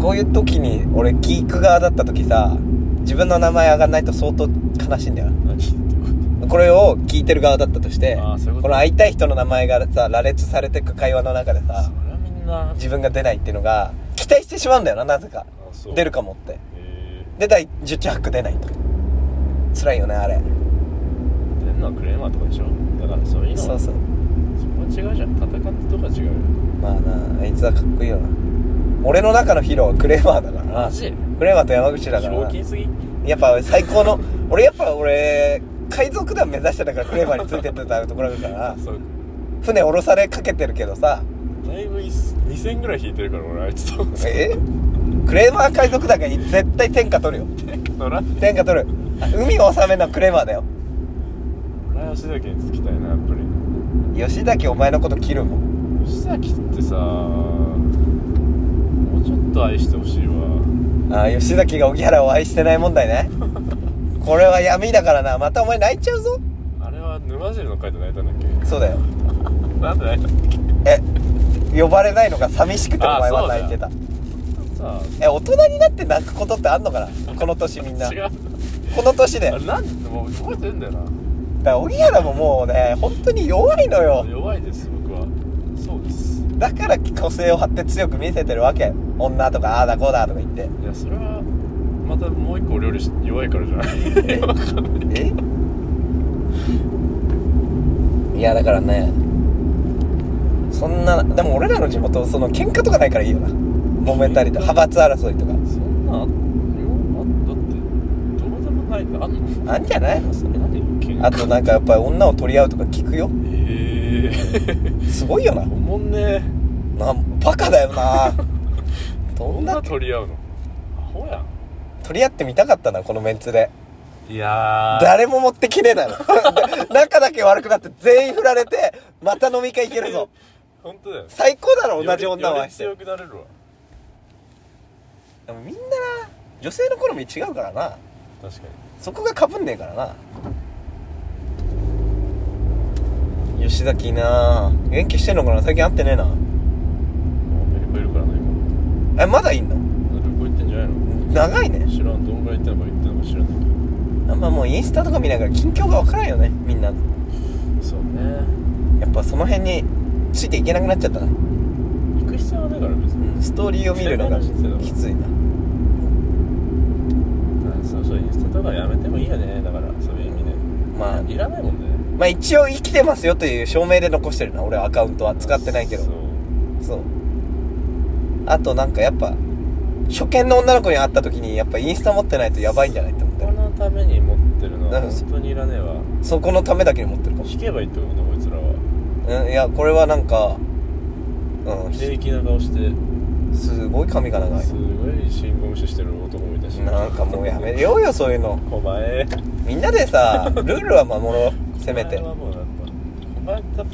こういう時に俺聞く側だった時さ自分の名前上がんないと相当悲しいんだよここれを聞いてる側だったとしてあーそういうこと。この会いたい人の名前がさ羅列されてく会話の中でとさそれはみんな。自分が出ないっていうのが期待してしまうんだよななぜか。出るかもって。へで第10着出ないと辛いよねあれ。え出んのはクレーマーとかでしょ。だからそういうのそうそう。そこは違うじゃん。戦ってとか違うよ。まあなあいつはかっこいいよな。俺の中のヒーローはクレーマーだから。なマジ？クレーマーと山口だから。なひょうきんすぎ？やっぱ最高の俺やっぱ俺海賊団目指してたからクレーマーについてってたところだから。そう。船降ろされかけてるけどさ。だいぶ2000ぐらい引いてるから俺あいつと。え？クレーマー海賊団が絶対天下取るよ。乗らん天下取る。あ海を治めるのはクレーマーだよ。俺は吉崎につきたいなやっぱり。吉崎お前のこと切るもん吉崎ってさもうちょっと愛してほしいわ。あ吉崎が荻原を愛してない問題ね。これは闇だからな。またお前泣いちゃうぞ。あれは沼尻の回で泣いたんだっけ？そうだよ。なんで泣いたんだっえ呼ばれないのが寂しくておあ前は泣いてた。え大人になって泣くことってあんのかな？この年みんな。あ違うこの年であれなんでもう覚えてんだよな。だから荻原ももうね本当に弱いのよ。弱いです僕は。そうです。だから個性を張って強く見せてるわけ。女とかああだこうだとか言って。いやそれはまたもう一個俺より弱いからじゃない？え？え？いやだからねそんなでも俺らの地元その喧嘩とかないからいいよな。揉めたりと派閥争いとか。そんなあっない。ってあんのあんじゃない？のそれ何喧嘩あとなんかやっぱり女を取り合うとか聞くよ。ええすごいよな。おもんね。なバカだよな。どんな？女取り合うの？アホや取り合ってみたかったなこのメンツで。んいやー。誰も持ってきねえだろ。仲だけ悪くなって全員振られてまた飲み会行けるぞ。本当だよ。最高だろ同じ女をより愛して。強くなれるわ。でもみんなな女性の好み違うからな確かに。そこがかぶんねえからな。吉崎な。元気してんのかな。最近会ってねえな。もうアメリカいるからな今。えまだいんの？旅行行ってんじゃないの？長いね。知らんどんぐらい行ってんのか行ってんのか知らんだけあんまもうインスタとか見ながら近況が分からんよねみんな。どそうね。やっぱその辺についていけなくなっちゃったな、行く必要はないから別に。うん、ストーリーを見るのがきついなあそうそうインスタとかやめてもいいよね。だからそういう意味で。まあ。いらないもんね。まあ一応生きてますよという証明で残してるな。俺はアカウントは使ってないけど。そう。そう。あとなんかやっぱ初見の女の子に会った時にやっぱインスタ持ってないとやばいんじゃないって思ってこのために持ってるのはうん本当にいらねえわ。そこのためだけに持ってるかも。引けばいいってことねこいつらは。うんいやこれはなんかうん。平気な顔してすごい髪が長い。すごい信号無視してる男もいたし。なんかもうやめようよそういうの。お前。みんなでさルールは守ろう。せめて。お前はもうなんかル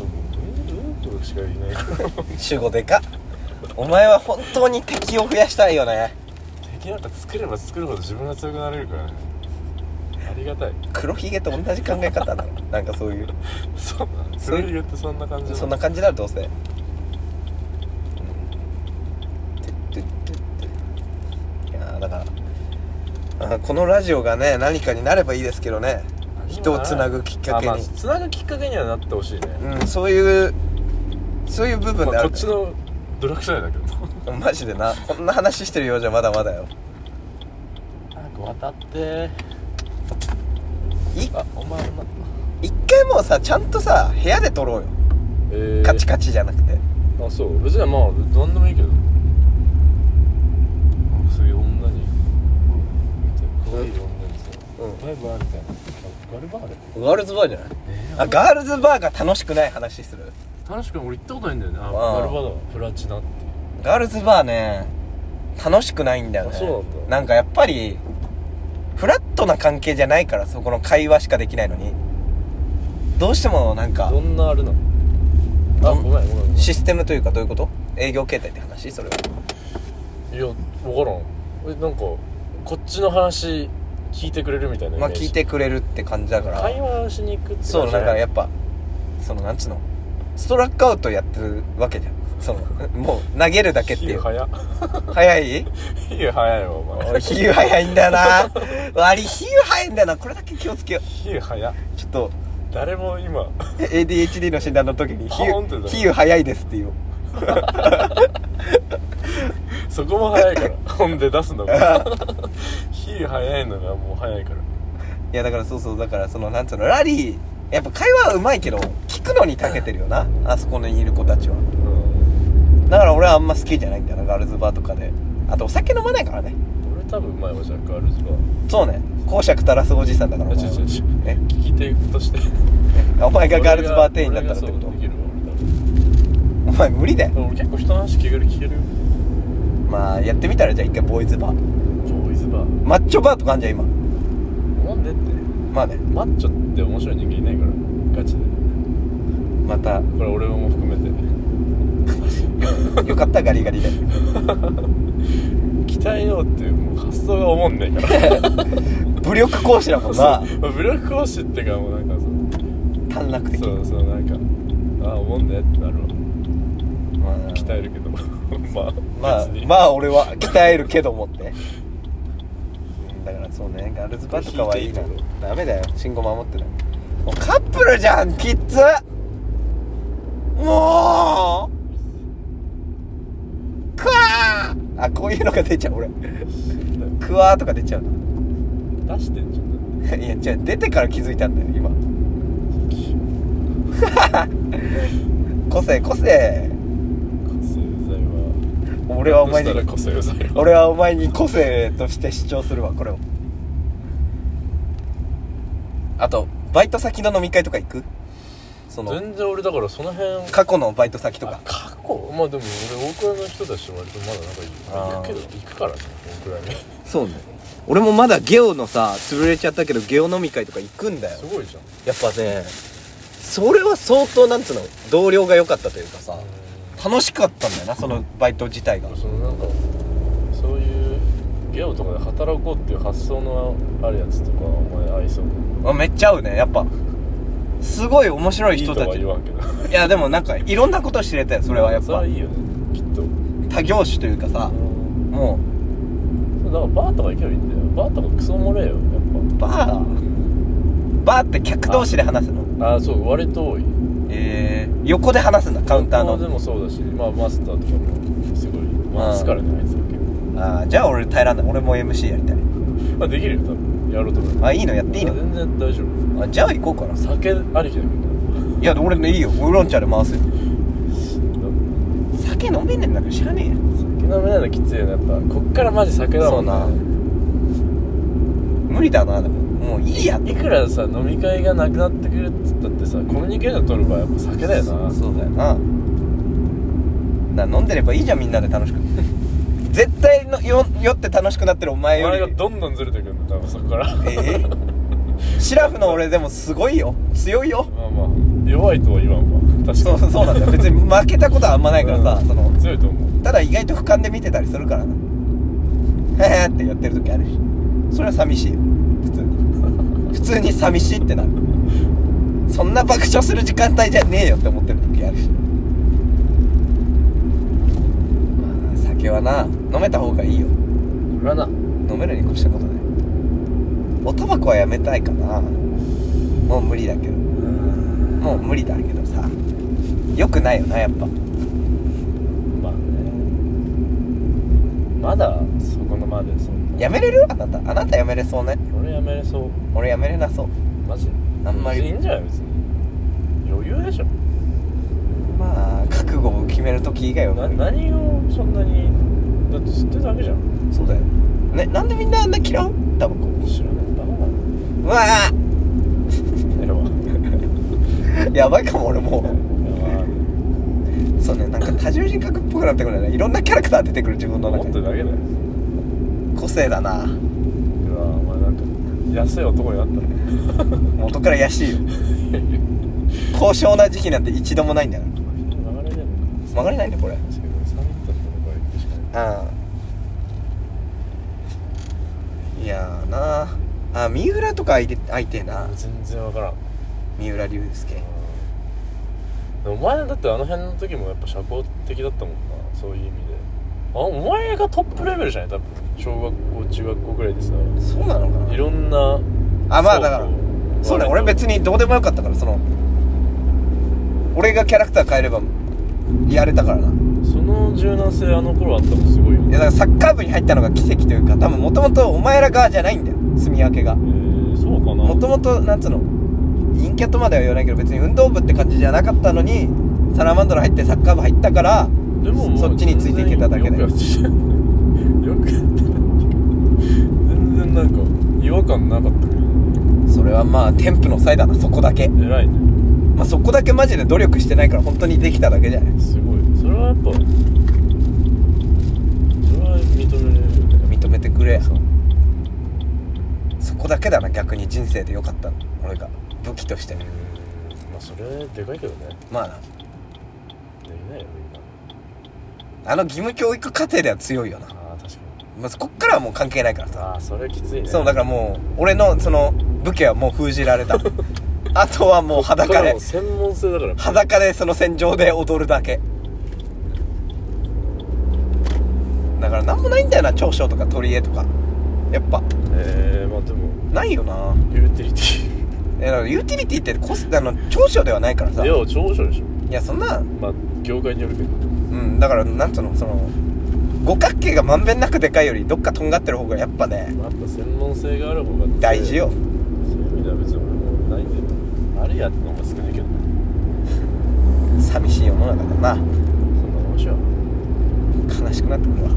ートしかいない。でか。っお前は本当に敵を増やしたいよね。敵なんか作れば作るほど自分が強くなれるからね。ありがたい。黒ひげと同じ考え方だろ。なんかそういう。そうなのそそうういうってそんな感じそんな感じだろどうせてってってっていやーだからあこのラジオがね何かになればいいですけどね。人をつなぐきっかけに。あまあつなぐきっかけにはなってほしいね、うんそういうそういう部分でまあ、あるこっちの努力次第だけど。マジでな。こんな話してるようじゃまだまだよ。早く渡って。いあお前な一回もうさちゃんとさ部屋で撮ろうよ。えー、カチカチじゃなくて。あそう。別にまあ何でもいいけどなんかそういう女に見て可愛い女にさうんバイバイみたいな。あガルバーレガールズバーじゃない？えあガールズバーが楽しくない話する。楽しく俺行ったことないんだよね。ああガルバーだわプラチナって。ガールズバーね楽しくないんだよね。あそうなんだ。なんかやっぱりフラットな関係じゃないからそこの会話しかできないのに。どうしてもなんかどんなあれなの？あどんごめんごめんごめん。システムというかどういうこと？営業形態って話？それは。いや分からん。えなんかこっちの話聞いてくれるみたいなまあ聞いてくれるって感じだから。会話しに行くってそうなんかやっっぱそのなんつうの？ストラックアウトやってるわけじゃん。そのもう投げるだけっていう。早っ早い？比喩早いわお前。俺比喩早いんだよな。割り比�喩早いんだよな。これだけ気をつけよ比喩早ちょっと誰も今。ADHD の診断の時に比喩比喩早いですっていう そこも早いから。本で出すのが。比喩早いのがもう早いから。いやだからそうそうだからそのなんつうのラリーやっぱ会話はうまいけど聞くのに長けてるよな。あそこにいる子たちは。うん。だから俺はあんま好きじゃないんだよなガールズバーとかで。あとお酒飲まないからね。俺多分うまいわじゃあガールズバーそうね。公爵垂らすおじさんだからあお前は。違う違う違う。え？聞き手として。お前がガールズバー店員だったらってこと？俺がそうできる。わお前無理だよ。結構人の話聞ける聞けるよ。まあやってみたらじゃあ一回ボーイズバー。ボーイズバー。マッチョバーとかあんじゃん今。なんでって。まあね。マッチョって面白い人間いないから。ガチで。また。これ俺も含めて。よかったガリガリで。鍛えようっていうもう発想が思んねえから。武力行使だもんな。そう。武力行使ってかもうなんか短絡的。そうそうそうなんかああ思んねってなるわ。まあ鍛えるけど まあまあまあ俺は鍛えるけどもって。うんだからそうねガールズバーとかはいいな。ダメだよ。信号守ってない。もうカップルじゃんキッズ！もうクワー！あこういうのが出ちゃう俺。クワーとか出ちゃう出してんじゃん。いやじゃあ出てから気づいたんだよ今。個性個性俺はお前に俺はお前に個性として主張するわこれを。あとバイト先の飲み会とか行く？その全然俺だからその辺過去のバイト先とあか過去？まあでも俺大倉の人たちと割とまだ仲いい。あー。行くけど行くからね大倉に。そうね。俺もまだゲオのさ潰れちゃったけどゲオ飲み会とか行くんだよ。すごいじゃん。やっぱねそれは相当なんつうの同僚が良かったというかさ楽しかったんだよなそのバイト自体が。そのなんかそういうゲオとかで働こうっていう発想のあるやつとかお前合いそうあめっちゃ合うね。やっぱすごい面白い人たち。いやでもなんかいろんなこと知れたよそれはやっぱ。いいよねきっと。他業種というかさもだからバーとか行けばいいんだよ。バーとかクソおもれえよやうバー。バーって客同士で話すの？っぱあそう割と多いえー、横で話すんだカウンターの。でもそうだしまあマスターとかもすごい回すからねあいつら結構。ああじゃあ俺耐えらんない。俺も MC やりたい。まあできるよ多分。やろうと思えばあいいの？やっていいの？全然大丈夫。あじゃあ行こうかな。酒ありきだけどいや俺ねいいよ。ウーロン茶で回すよ。酒飲めねえんだから知らねえよ酒飲めないのきついよねやっぱ。こっからマジ酒だもんな。無理だなでももういいや。いくらさ飲み会がなくなってくるっつったってさコミュニケーション取る場合はやっぱ酒だよな。そうだよなだから飲んでればいいじゃんみんなで楽しく。絶対のよ酔って楽しくなってるお前より。がどんどんずれてくるんだ多分そこから。ええ？シラフの俺でもすごいよ。強いよ。まあまあ弱いとは言わんわ。確かそうにそうなんだよ。別に負けたことはあんまないからさ、うん。その。強いと思う。ただ意外と俯瞰で見てたりするからな。へへってやってる時あるし。それは寂しいよ普通に。普通に寂しいってなる。そんな爆笑する時間帯じゃねえよって思ってる時あるし。まあ酒はな飲めた方がいいよ。これはな。飲めるに越したことない。おタバコはやめたいかな。もう無理だけど。もう無理だけどさ。よくないよなやっぱ。まあね。まだそこのまでそんなやめれる？あなたあなたやめれそうね？俺やめれそう。俺やめれなそう。マジあんまり。いいんじゃない別に。余裕でしょ。まあ覚悟を決める時以外は。な何をそんなにだって吸ってるだけじゃん。そうだよ。ねなんでみんなあんな嫌う？タバコ知らない。バカうわええわー やばいかも俺もやば。うそうねなんか多重人格っぽくなってくるね。いろんなキャラクター出てくる自分の思中に。ってるだけだよ個性だな。うわお前なんか安い男になったね。元からやしいよ。高尚な時期なんて一度もないんだよ。流れねえのか。曲がれないねこれ。確かに3人だったのこれ確かにうん。いやーなあ三浦とか相手相手な。全然わからん。三浦龍介。お前だってあの辺の時もやっぱ社交的だったもんな。そういう意味であお前がトップレベルじゃない？多分小学校中学校ぐらいでさ。そうなのかな？いろんなあまあだからそうね。俺別にどうでもよかったからその俺がキャラクター変えればやれたからな。いその柔軟性あの頃あったのすごいよね。やだからサッカー部に入ったのが奇跡というか多分もともとお前ら側じゃないんだよ。住み分けが。えー、そうかな。もともとなんつうの？陰キャとまでは言わないけど別に運動部って感じじゃなかったのにサラマンドラ入ってサッカー部入ったからでもそっちについていけただけで。よくやってたよ。くやってた全然なんか違和感なかったけど。それはまあ添付の際だなそこだけ。偉いね。まあそこだけマジで努力してないから本当にできただけじゃない。すごい。それはやっぱそれは認めれる認めてくれ。やそう。そこだけだな逆に人生でよかったの。俺が。武器として。うん。まあそれでかいけどね。まあな。できないよあの義務教育課程では強いよな、ああ確かに。まあ、こっからはもう関係ないからさ。ああそれはきついね。そうだからもう俺のその武器はもう封じられた。あとはもう裸で。専門性だから。裸でその戦場で踊るだけ。だから何もないんだよな長所とか取り柄とか。やっぱ。ええまあでも。ないよな。ユーティリテえだからユーティリティってコスあの長所ではないからさ。ィいや長所でしょ。いやそんな。まあ業界によるけどうんだからなんつうのその五角形がまんべんなくでかいよりどっかとんがってる方がやっぱねやっぱ専門性がある方が大事よ。そういう意味では別に俺もないんだよあるやっての方が少ないけどね。寂しい世の中だ。なそんなもんしよ悲しくなってくるわ。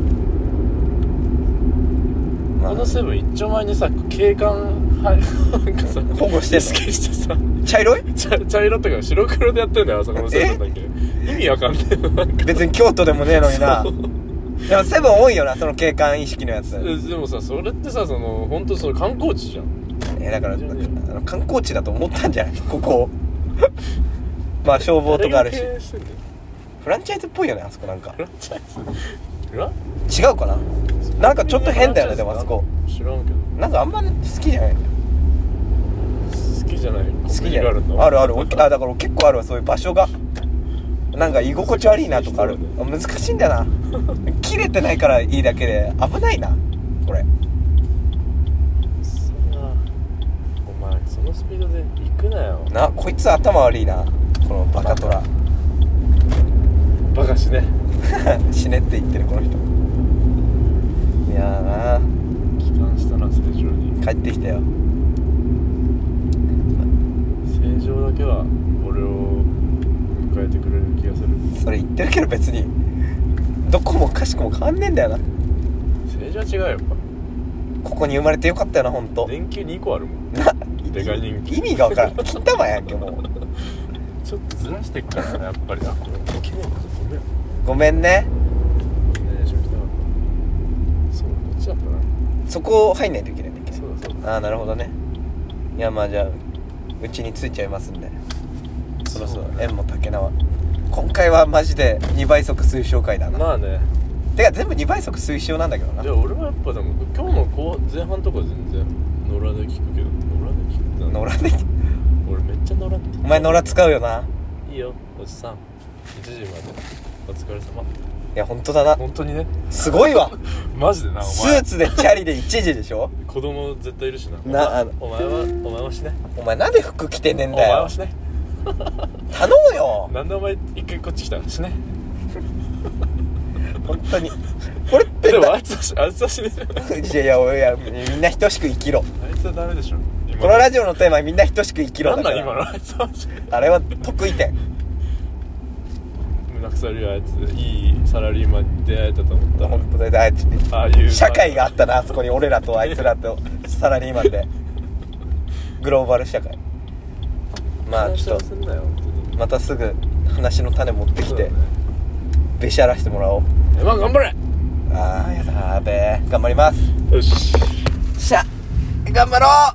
まこのセブン一丁前にさ警官はいなんかさ保護してんの？意識してさ茶色い？茶茶色ってか白黒でやってんだよあそこのセブンだけ。意味わかんねえのなんか別に京都でもねえのにな。そう。でもセブン多いよなその景観意識のやつ。えでもさそれってさその本当その観光地じゃん。えだからあの観光地だと思ったんじゃない？ここ まあ消防とかあるし。誰が経営してんだよフランチャイズっぽいよねあそこなんか。フランチャイズ？フラン違うかな？なんかちょっと変だよねでもあそこ。知らんけど。なんかあんま好きじゃない好きじゃない好きじゃない。あるあるおあだから結構あるわ。そういう場所が。なんか居心地悪いなとかある。あ難しいんだよな。切れてないからいいだけで。危ないな。これ。お前そのスピードで行くなよ。なこいつ頭悪いな。このバカトラバカしね。死ねって言ってるこの人。いやー。な帰ってきたよ正常だけは俺を迎えてくれる気がする。それ言ってるけど別にどこもかしこも変わんねえんだよな。正常は違うよやっここに生まれてよかったよな本当。ぱ電球2個あるもん。なでかい人気意味が分からん。金玉やんけもう。ちょっとずらしてっからなやっぱりあこれごめん。ね。ごめんねそうこっちだったな。そこ入んないといけないんだっけ？そうだそうだ。ああなるほどね。いやまあじゃあうちに着いちゃいますんで。そろそろ縁も竹縄。今回はマジで2倍速推奨回だな、まあね。てか全部2倍速推奨なんだけどな。で俺はやっぱでも今日の後前半とか全然野良で聞くけど野良で聞くな野良で俺めっちゃ野良って。お前野良使うよな。いいよ。おじさん。1時まで。お疲れ様や本当だな。本当にね。すごいわ。マジでなおス前ーツでチャリで1時でしょ？子供絶対いるしな。なあの。お前はお前はしねお前なんで服着てねえんおだよ。前はしね 頼むよ。なんでお前一回こっち来た？しね本当に。これってでもあないつはしあいつはしねえじゃんいやいや俺いやみんな等しく生きろ。あいつはダメでしょ。今このラジオのテーマはみんな等しく生きろなんだから。なん今の？あいつはしあれは得意点胸くさるよあいついいサラリーマンに出会えたと思ったら本当だよあいつああいう社会があったなあそこに俺らとあいつらとサラリーマンで。グローバル社会。まあちょっとまたすぐ話の種持ってきてべしゃらしてもらおう。M1 頑張れ。あーやだーべー。頑張ります。よし。しゃ頑張ろう